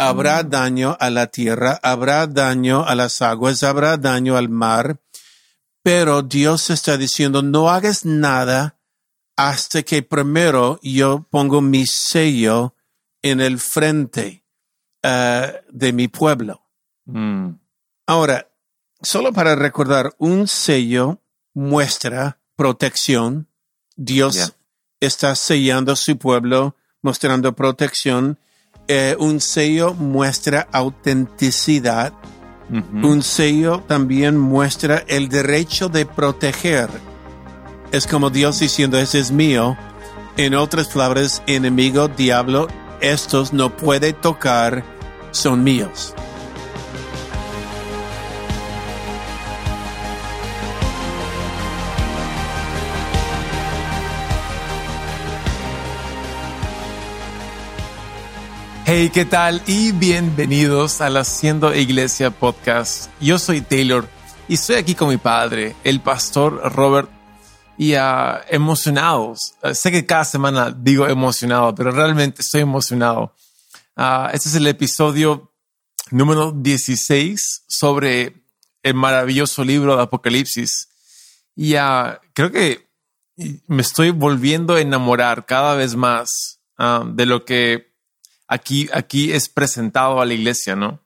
Habrá daño a la tierra, habrá daño a las aguas, habrá daño al mar, pero Dios está diciendo, no hagas nada hasta que primero yo pongo mi sello en el frente uh, de mi pueblo. Mm. Ahora, solo para recordar, un sello muestra protección. Dios Yeah. está sellando a su pueblo, mostrando protección. Eh, un sello muestra autenticidad. Un sello también muestra el derecho de proteger. Es como Dios diciendo, ese es mío. En otras palabras, enemigo, diablo, estos no puede tocar, son míos. Hey, ¿qué tal? Y bienvenidos al Haciendo Iglesia Podcast. Yo soy Taylor y estoy aquí con mi padre, el pastor Robert, y ah, emocionados. Ah, sé que cada semana digo emocionado, pero realmente estoy emocionado. Ah, este es el episodio número 16 sobre el maravilloso libro de Apocalipsis. Y creo que me estoy volviendo a enamorar cada vez más de lo que aquí, aquí es presentado a la iglesia, ¿no?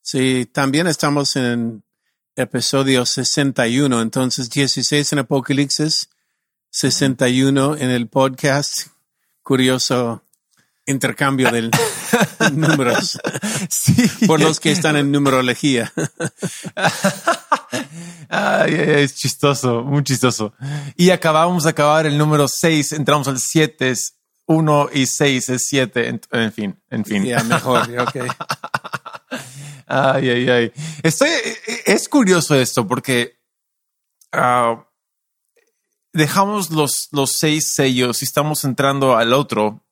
Sí, también estamos en episodio 61, entonces 16 en Apocalipsis, 61 en el podcast. Curioso intercambio de números Sí. por los que están en numerología. Ay, es chistoso, muy chistoso. Y acabamos de acabar el número 6, entramos al 7, es 1 y 6 es 7, en, en fin, en fin. Ya, mejor, ok. Ay, ay, ay. Estoy, es curioso esto porque ah, dejamos los, los seis sellos y estamos entrando al otro.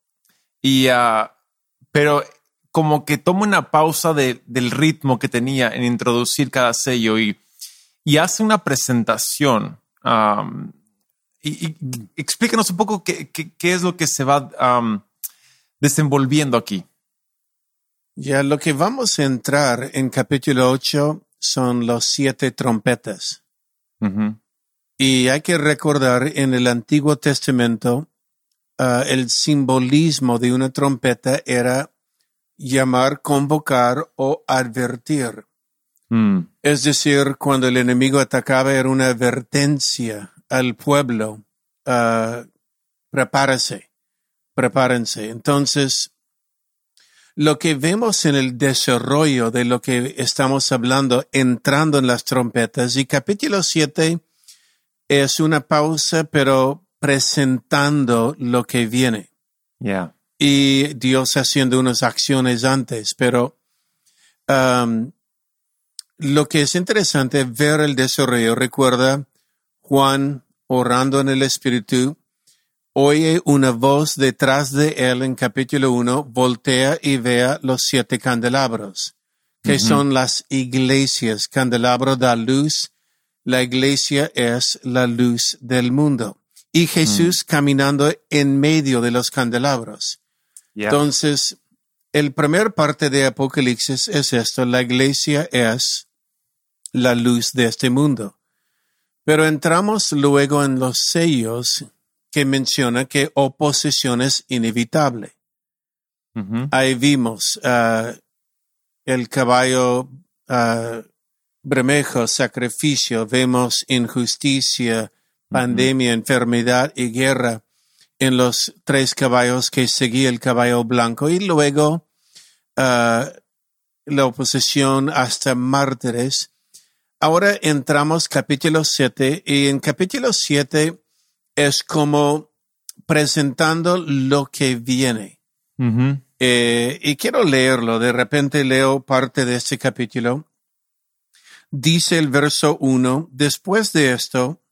Y, ah, pero como que tomo una pausa de- del ritmo que tenía en introducir cada sello y, y hace una presentación. Y, y explícanos un poco qué, qué- qué es lo que se va desenvolviendo aquí. Ya lo que vamos a entrar en capítulo 8 son los siete trompetas. Y hay que recordar en el Antiguo Testamento ah, el simbolismo de una trompeta era llamar, convocar o advertir. Mm. Es decir, cuando el enemigo atacaba era una advertencia al pueblo. ah, prepárese, prepárense. Entonces, lo que vemos en el desarrollo de lo que estamos hablando, entrando en las trompetas, y capítulo 7 es una pausa, pero presentando lo que viene Yeah. y Dios haciendo unas acciones antes, pero um, lo que es interesante es ver el desarrollo. Recuerda Juan orando en el Espíritu, oye una voz detrás de él en capítulo 1, voltea y vea los siete candelabros, que son las iglesias. Candelabro da luz, la iglesia es la luz del mundo. Y Jesús caminando en medio de los candelabros. Yeah. Entonces, el primer parte de Apocalipsis es esto, la iglesia es la luz de este mundo. Pero entramos luego en los sellos que menciona que oposición es inevitable. Ahí vimos ah, el caballo ah, bermejo, sacrificio, vemos injusticia, pandemia, enfermedad y guerra en los tres caballos que seguía el caballo blanco y luego ah, la oposición hasta mártires. Ahora entramos capítulo 7 y en capítulo 7 es como presentando lo que viene. Eh, y quiero leerlo. De repente leo parte de este capítulo. Dice el verso 1, después de esto,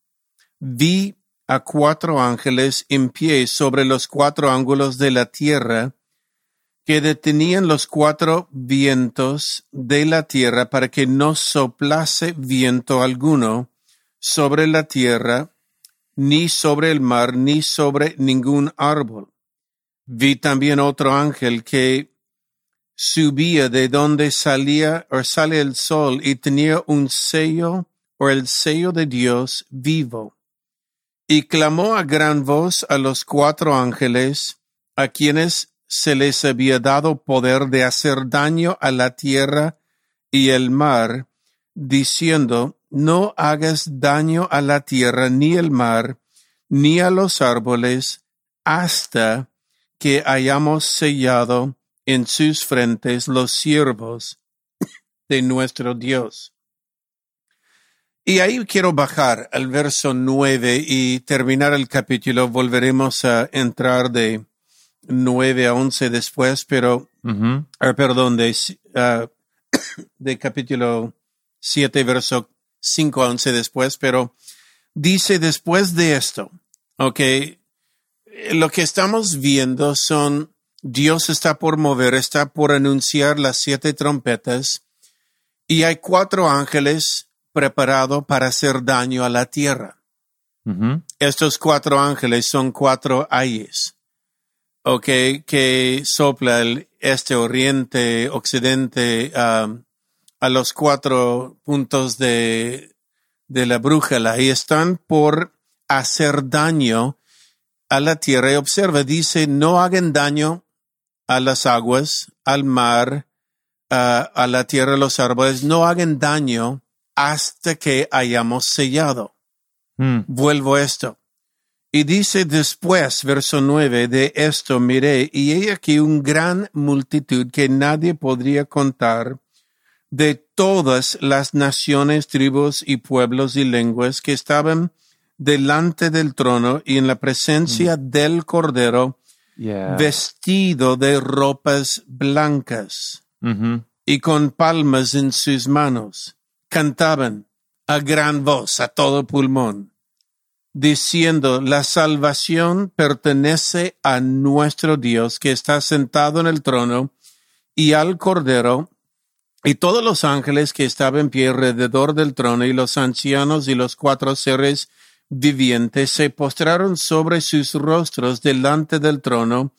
vi a cuatro ángeles en pie sobre los cuatro ángulos de la tierra, que detenían los cuatro vientos de la tierra para que no soplase viento alguno sobre la tierra, ni sobre el mar, ni sobre ningún árbol. Vi también otro ángel que subía de donde salía o sale el sol y tenía un sello o el sello de Dios vivo. Y clamó a gran voz a los cuatro ángeles, a quienes se les había dado poder de hacer daño a la tierra y el mar, diciendo, no hagas daño a la tierra ni el mar, ni a los árboles, hasta que hayamos sellado en sus frentes los siervos de nuestro Dios. Y ahí quiero bajar al verso nueve y terminar el capítulo. Volveremos a entrar de nueve a once después, pero, ah, perdón, de, ah, de capítulo siete, verso cinco a once después, pero dice después de esto, ok, lo que estamos viendo son Dios está por mover, está por anunciar las siete trompetas y hay cuatro ángeles preparados para hacer daño a la tierra. Estos cuatro ángeles son cuatro ayes, ok, que sopla el este, oriente, occidente, um, a los cuatro puntos de, de la brújula y están por hacer daño a la tierra. Y observa, dice, no hagan daño a las aguas, al mar, a la tierra, los árboles, no hagan daño hasta que hayamos sellado. Hmm. Vuelvo a esto. Y dice después, verso nueve, de esto miré, y he aquí un gran multitud que nadie podría contar, de todas las naciones, tribus y pueblos y lenguas que estaban delante del trono y en la presencia hmm. del Cordero, vestido de ropas blancas mm-hmm. y con palmas en sus manos. Cantaban a gran voz, a todo pulmón, diciendo, la salvación pertenece a nuestro Dios que está sentado en el trono y al Cordero, y todos los ángeles que estaban en pie alrededor del trono y los ancianos y los cuatro seres vivientes se postraron sobre sus rostros delante del trono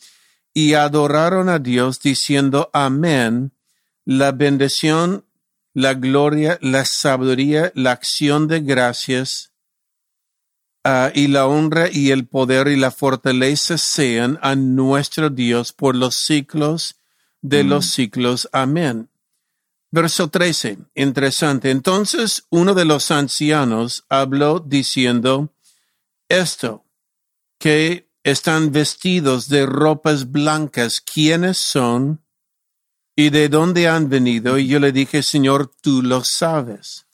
y adoraron a Dios diciendo Amén, la bendición, la gloria, la sabiduría, la acción de gracias uh, y la honra y el poder y la fortaleza sean a nuestro Dios por los siglos de los mm. siglos. Amén. Verso 13, interesante. Entonces uno de los ancianos habló diciendo esto, que están vestidos de ropas blancas, ¿quiénes son y de dónde han venido? Y yo le dije, Señor, tú lo sabes.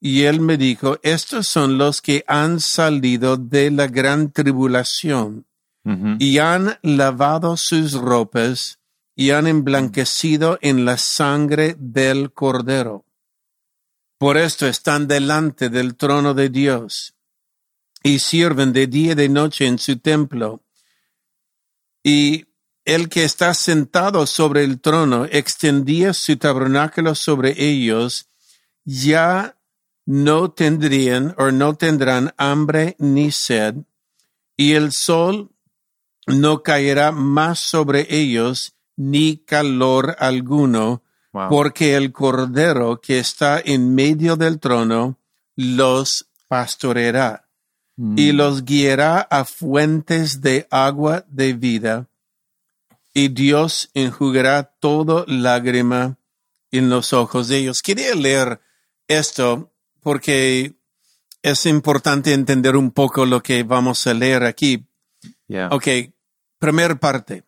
Y él me dijo, estos son los que han salido de la gran tribulación y han lavado sus ropas y han emblanquecido en la sangre del Cordero. Por esto están delante del trono de Dios y sirven de día y de noche en su templo. Y el que está sentado sobre el trono extendía su tabernáculo sobre ellos, ya no tendrían o no tendrán hambre ni sed, y el sol no caerá más sobre ellos, ni calor alguno, porque el Cordero que está en medio del trono los pastoreará y mm. los guiará a fuentes de agua de vida, y Dios enjugará todo lágrima en los ojos de ellos. Quería leer esto porque es importante entender un poco lo que vamos a leer aquí. Ok, primer parte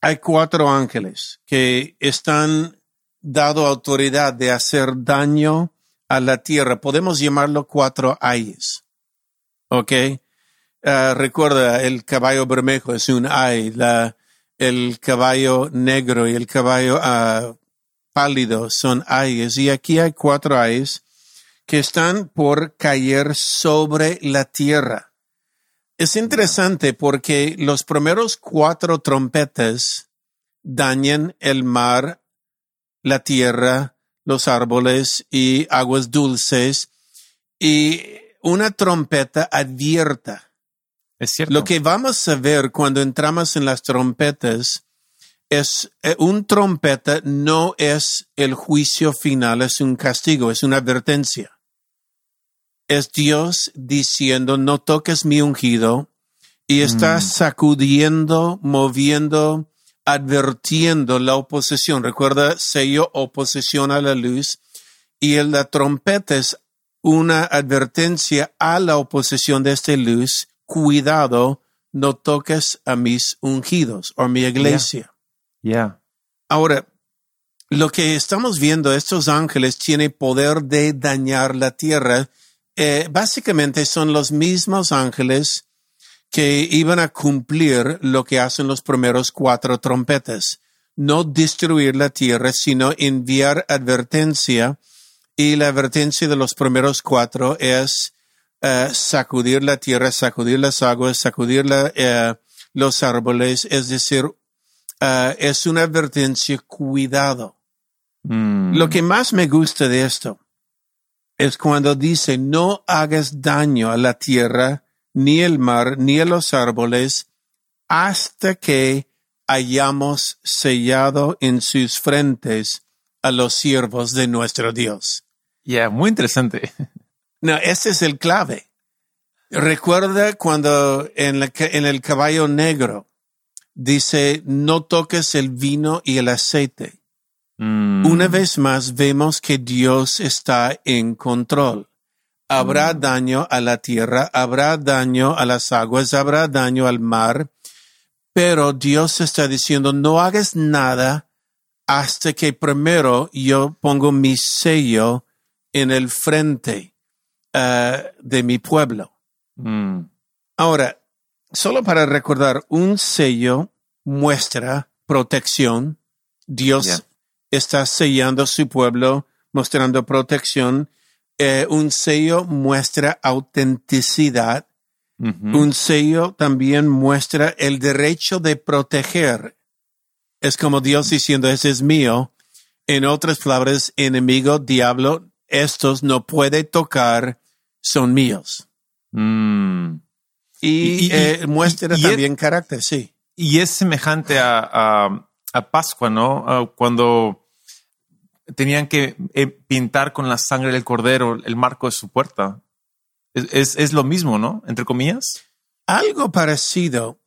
hay cuatro ángeles que están dado autoridad de hacer daño a la tierra. Podemos llamarlo cuatro ayes. ¿Ok? Ah, recuerda, el caballo bermejo es un ay, la, el caballo negro y el caballo ah, pálido son ayes. Y aquí hay cuatro ayes que están por caer sobre la tierra. Es interesante porque los primeros cuatro trompetas dañan el mar, la tierra, los árboles y aguas dulces y una trompeta advierta Es cierto. Lo que vamos a ver cuando entramos en las trompetas es eh, un trompeta no es el juicio final, es un castigo, es una advertencia. Es Dios diciendo, no toques mi ungido, y está Mm. sacudiendo, moviendo, advirtiendo la oposición. Recuerda, sello oposición a la luz, y el- la trompeta es una advertencia a la oposición de esta luz. Cuidado, no toques a mis ungidos o mi iglesia. Yeah. Ahora, lo que estamos viendo, estos ángeles tienen poder de dañar la tierra. Eh, básicamente son los mismos ángeles que iban a cumplir lo que hacen los primeros cuatro trompetas. No destruir la tierra, sino enviar advertencia. Y la advertencia de los primeros cuatro es eh, sacudir la tierra, sacudir las aguas, sacudir la, eh, los árboles, es decir, Ah, es una advertencia, cuidado. Mm. Lo que más me gusta de esto es cuando dice, no hagas daño a la tierra, ni el mar, ni a los árboles, hasta que hayamos sellado en sus frentes a los siervos de nuestro Dios. Yeah, muy interesante. No, ese es el clave. Recuerda cuando en, la en el caballo negro dice, no toques el vino y el aceite. Mm. Una vez más vemos que Dios está en control. Habrá daño a la tierra, habrá daño a las aguas, habrá daño al mar, pero Dios está diciendo, no hagas nada hasta que primero yo pongo mi sello en el frente ah, de mi pueblo. Mm. Ahora, solo para recordar, un sello muestra protección. Dios. Está sellando su pueblo, mostrando protección. Eh, un sello muestra autenticidad. Un sello también muestra el derecho de proteger. Es como Dios diciendo, ese es mío. En otras palabras, enemigo, diablo, estos no puede tocar, son míos. Mm. Y, Y- y- eh, y- muestra también carácter, sí. Y es semejante a, a, a Pascua, ¿no? Ah, cuando tenían que eh, pintar con la sangre del cordero el marco de su puerta. Es, es, es lo mismo, ¿no? Entre comillas. Algo parecido.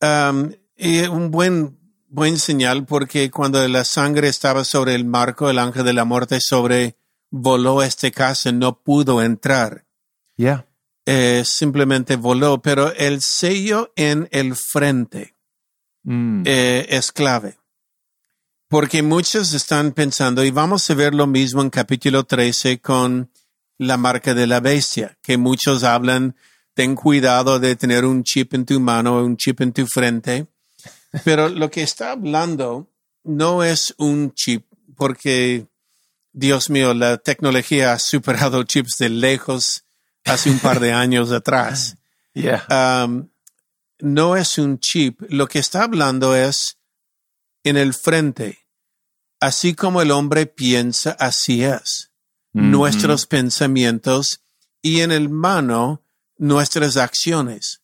um, y un buen, buen señal porque cuando la sangre estaba sobre el marco, el ángel de la muerte sobrevoló este casa, no pudo entrar. Yeah. Eh, simplemente voló, pero el sello en el frente Mm. eh, es clave. Porque muchos están pensando, y vamos a ver lo mismo en capítulo 13 con la marca de la bestia, que muchos hablan, ten cuidado de tener un chip en tu mano o un chip en tu frente. Pero lo que está hablando no es un chip, porque, Dios mío, la tecnología ha superado chips de lejos hace un par de años atrás Yeah. um, no es un chip. Lo que está hablando es en el frente. Así como el hombre piensa, así es. Nuestros pensamientos y en el mano nuestras acciones.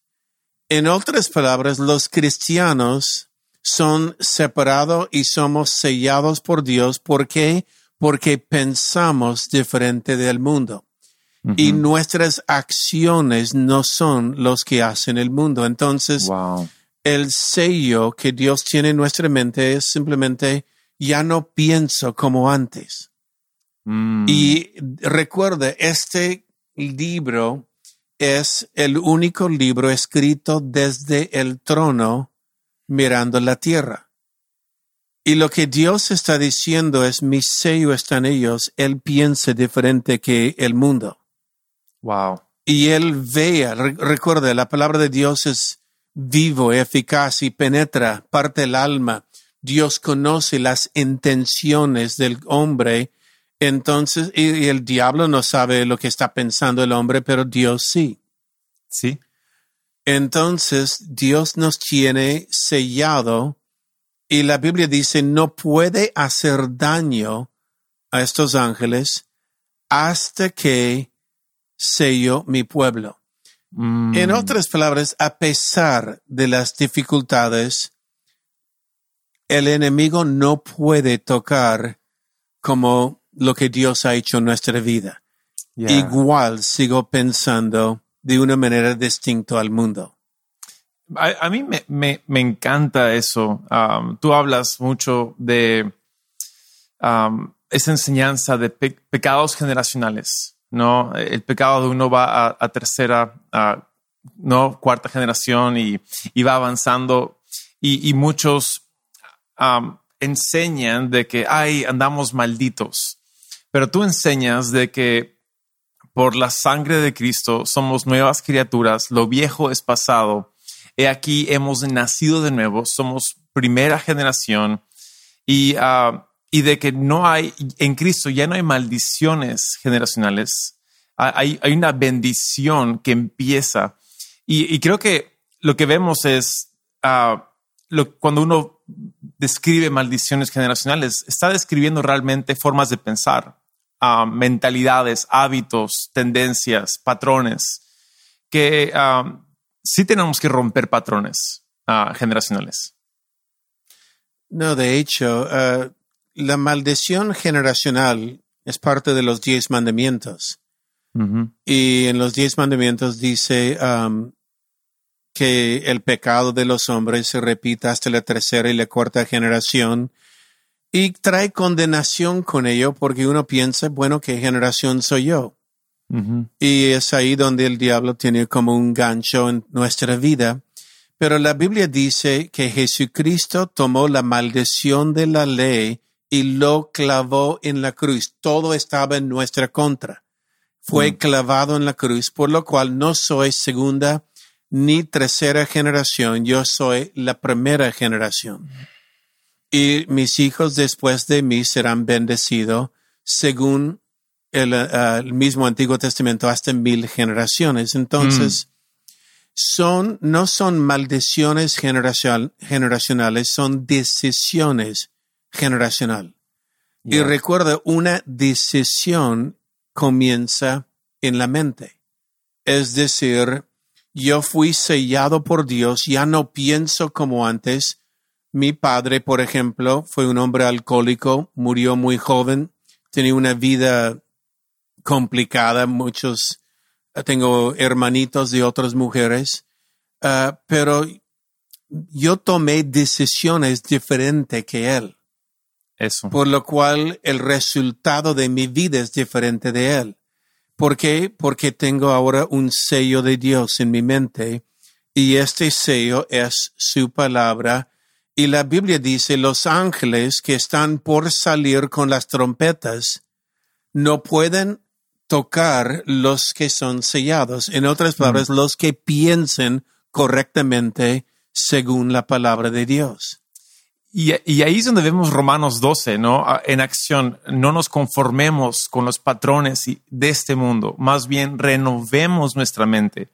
En otras palabras, los cristianos son separados y somos sellados por Dios. ¿Por qué? Porque pensamos diferente del mundo y nuestras acciones no son los que hacen el mundo. Entonces, Wow. el sello que Dios tiene en nuestra mente es simplemente ya no pienso como antes. Mm. Y recuerde, este libro es el único libro escrito desde el trono mirando la tierra. Y lo que Dios está diciendo es mi sello está en ellos, Él piensa diferente que el mundo Wow. y él vea, re- recuerde, la palabra de Dios es vivo, eficaz y penetra, parte el alma. Dios conoce las intenciones del hombre. Entonces, y, y el diablo no sabe lo que está pensando el hombre, pero Dios sí. Sí. Entonces, Dios nos tiene sellado y la Biblia dice no puede hacer daño a estos ángeles hasta que sello mi pueblo. Mm. En otras palabras, a pesar de las dificultades, el enemigo no puede tocar como lo que Dios ha hecho en nuestra vida. Yeah. Igual sigo pensando de una manera distinta al mundo. A, a mí me, me, me encanta eso. Um, tú hablas mucho de um, esa enseñanza de pe- pecados generacionales, ¿no? El pecado de uno va a, a tercera, a, no cuarta generación y, y va avanzando y, y muchos enseñan de que, ay, andamos malditos, pero tú enseñas de que por la sangre de Cristo somos nuevas criaturas, lo viejo es pasado, he aquí hemos nacido de nuevo, somos primera generación y, y de que no hay, en Cristo ya no hay maldiciones generacionales, hay, hay una bendición que empieza. Y, creo que lo que vemos es, ah, cuando uno describe maldiciones generacionales, está describiendo realmente formas de pensar, ah, mentalidades, hábitos, tendencias, patrones, que ah, sí tenemos que romper patrones ah, generacionales. No, de hecho, la maldición generacional es parte de los diez mandamientos. Y en los diez mandamientos dice um, que el pecado de los hombres se repita hasta la tercera y la cuarta generación y trae condenación con ello porque uno piensa, bueno, ¿qué generación soy yo? Y es ahí donde el diablo tiene como un gancho en nuestra vida. Pero la Biblia dice que Jesucristo tomó la maldición de la ley y lo clavó en la cruz. Todo estaba en nuestra contra. Fue Mm. clavado en la cruz, por lo cual no soy segunda ni tercera generación, yo soy la primera generación. Y mis hijos después de mí serán bendecidos según el, ah, el mismo Antiguo Testamento hasta mil generaciones. Entonces, son, no son maldiciones generacion- generacionales, son decisiones generacional. Y recuerda, una decisión comienza en la mente. Es decir, yo fui sellado por Dios, ya no pienso como antes. Mi padre, por ejemplo, fue un hombre alcohólico, murió muy joven, tenía una vida complicada, muchos, tengo hermanitos de otras mujeres, ah, pero yo tomé decisiones diferentes que él Eso. por lo cual el resultado de mi vida es diferente de él. ¿Por qué? Porque tengo ahora un sello de Dios en mi mente y este sello es su palabra. Y la Biblia dice, los ángeles que están por salir con las trompetas no pueden tocar los que son sellados. En otras palabras, los que piensen correctamente según la palabra de Dios. Y, ahí es donde vemos Romanos 12, ¿no? En acción, no nos conformemos con los patrones de este mundo, más bien renovemos nuestra mente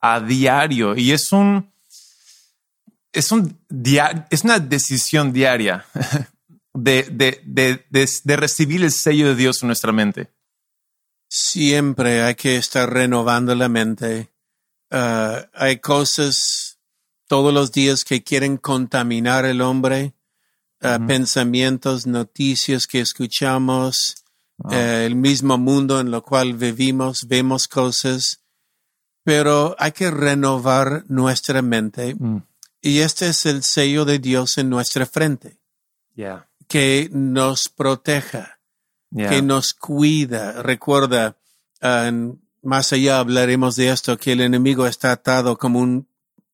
a diario. Y es un, una decisión diaria de recibir el sello de Dios en nuestra mente. Siempre hay que estar renovando la mente. Ah, hay cosas todos los días que quieren contaminar el hombre, Ujú. pensamientos, noticias que escuchamos, Wow. eh, el mismo mundo en lo cual vivimos, vemos cosas, pero hay que renovar nuestra mente Mm, y este es el sello de Dios en nuestra frente, yeah, que nos proteja. yeah. que nos cuida. Recuerda, en- más allá hablaremos de esto, que el enemigo está atado como un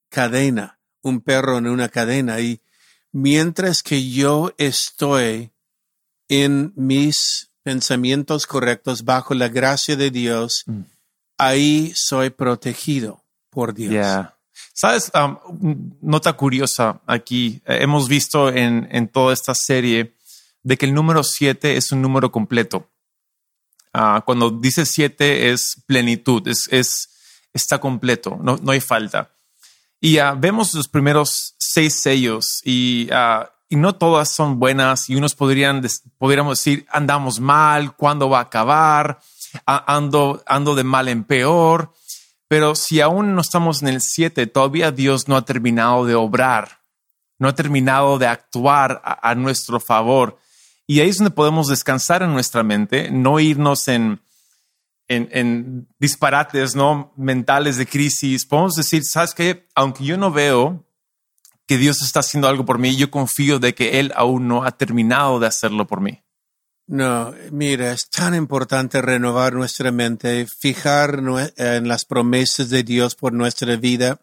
cadena, un perro en una cadena. Y mientras que yo estoy en mis pensamientos correctos bajo la gracia de Dios, Mm. ahí soy protegido por Dios. Yeah. Sabes, Um, nota curiosa aquí. eh, hemos visto en, en toda esta serie de que el número 7 es un número completo. Ah, cuando dice 7 es plenitud, es, es, está completo, no, no hay falta. Y ah, vemos los primeros seis sellos y, ah, y no todas son buenas y unos podrían, podríamos decir, andamos mal, ¿cuándo va a acabar? Ando, ando de mal en peor. Pero si aún no estamos en el 7, todavía Dios no ha terminado de obrar, no ha terminado de actuar a, a nuestro favor. Y ahí es donde podemos descansar en nuestra mente, no irnos en, en, en, disparates no mentales de crisis. Podemos decir, sabes que aunque yo no veo que Dios está haciendo algo por mí, yo confío de que Él aún no ha terminado de hacerlo por mí. No, mira, es tan importante renovar nuestra mente, fijar en las promesas de Dios por nuestra vida.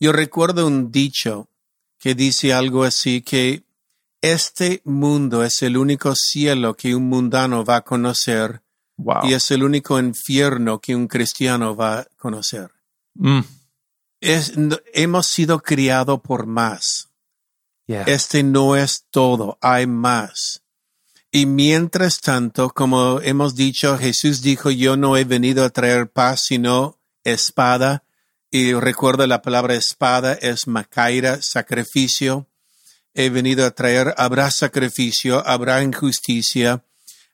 Yo recuerdo un dicho que dice algo así que este mundo es el único cielo que un mundano va a conocer Wow. y es el único infierno que un cristiano va a conocer. Mm, Es, no- hemos sido criados por más. yeah. Este no es todo, hay más. Y mientras tanto, como hemos dicho, Jesús dijo, yo no he venido a traer paz, sino espada. Y recuerda la palabra espada es macaira, sacrificio. He venido a traer, habrá sacrificio, habrá injusticia,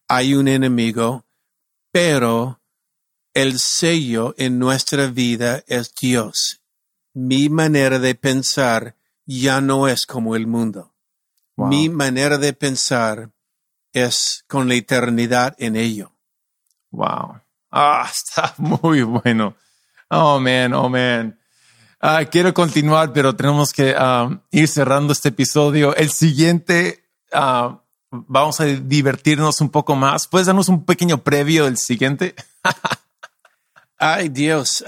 hay un enemigo, pero el sello en nuestra vida es Dios. Mi manera de pensar ya no es como el mundo. Wow. Mi manera de pensar es con la eternidad en ello. Wow. Ah, está muy bueno. Oh, man, oh, man. Ah, quiero continuar, pero tenemos que um, ir cerrando este episodio. El siguiente, ah, vamos a divertirnos un poco más. ¿Puedes darnos un pequeño previo del siguiente? Ay Dios,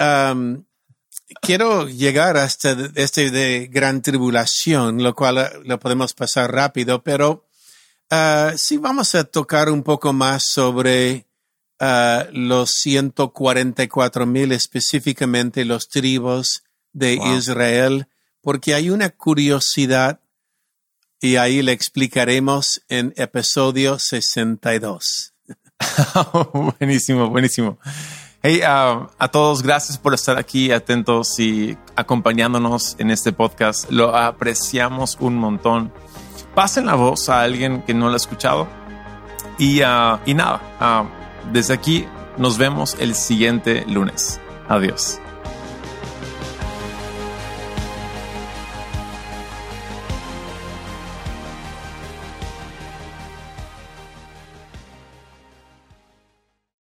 quiero llegar hasta este de gran tribulación, lo cual eh, lo podemos pasar rápido, pero ah, sí vamos a tocar un poco más sobre ah, los 144 mil, específicamente los tribus de Wow. Israel, porque hay una curiosidad y ahí le explicaremos en episodio 62. buenísimo, buenísimo. Hey, ah, a todos, gracias por estar aquí atentos y acompañándonos en este podcast. Lo apreciamos un montón. Pasen la voz a alguien que no lo ha escuchado. Y, ah, y nada, ah, desde aquí nos vemos el siguiente lunes. Adiós.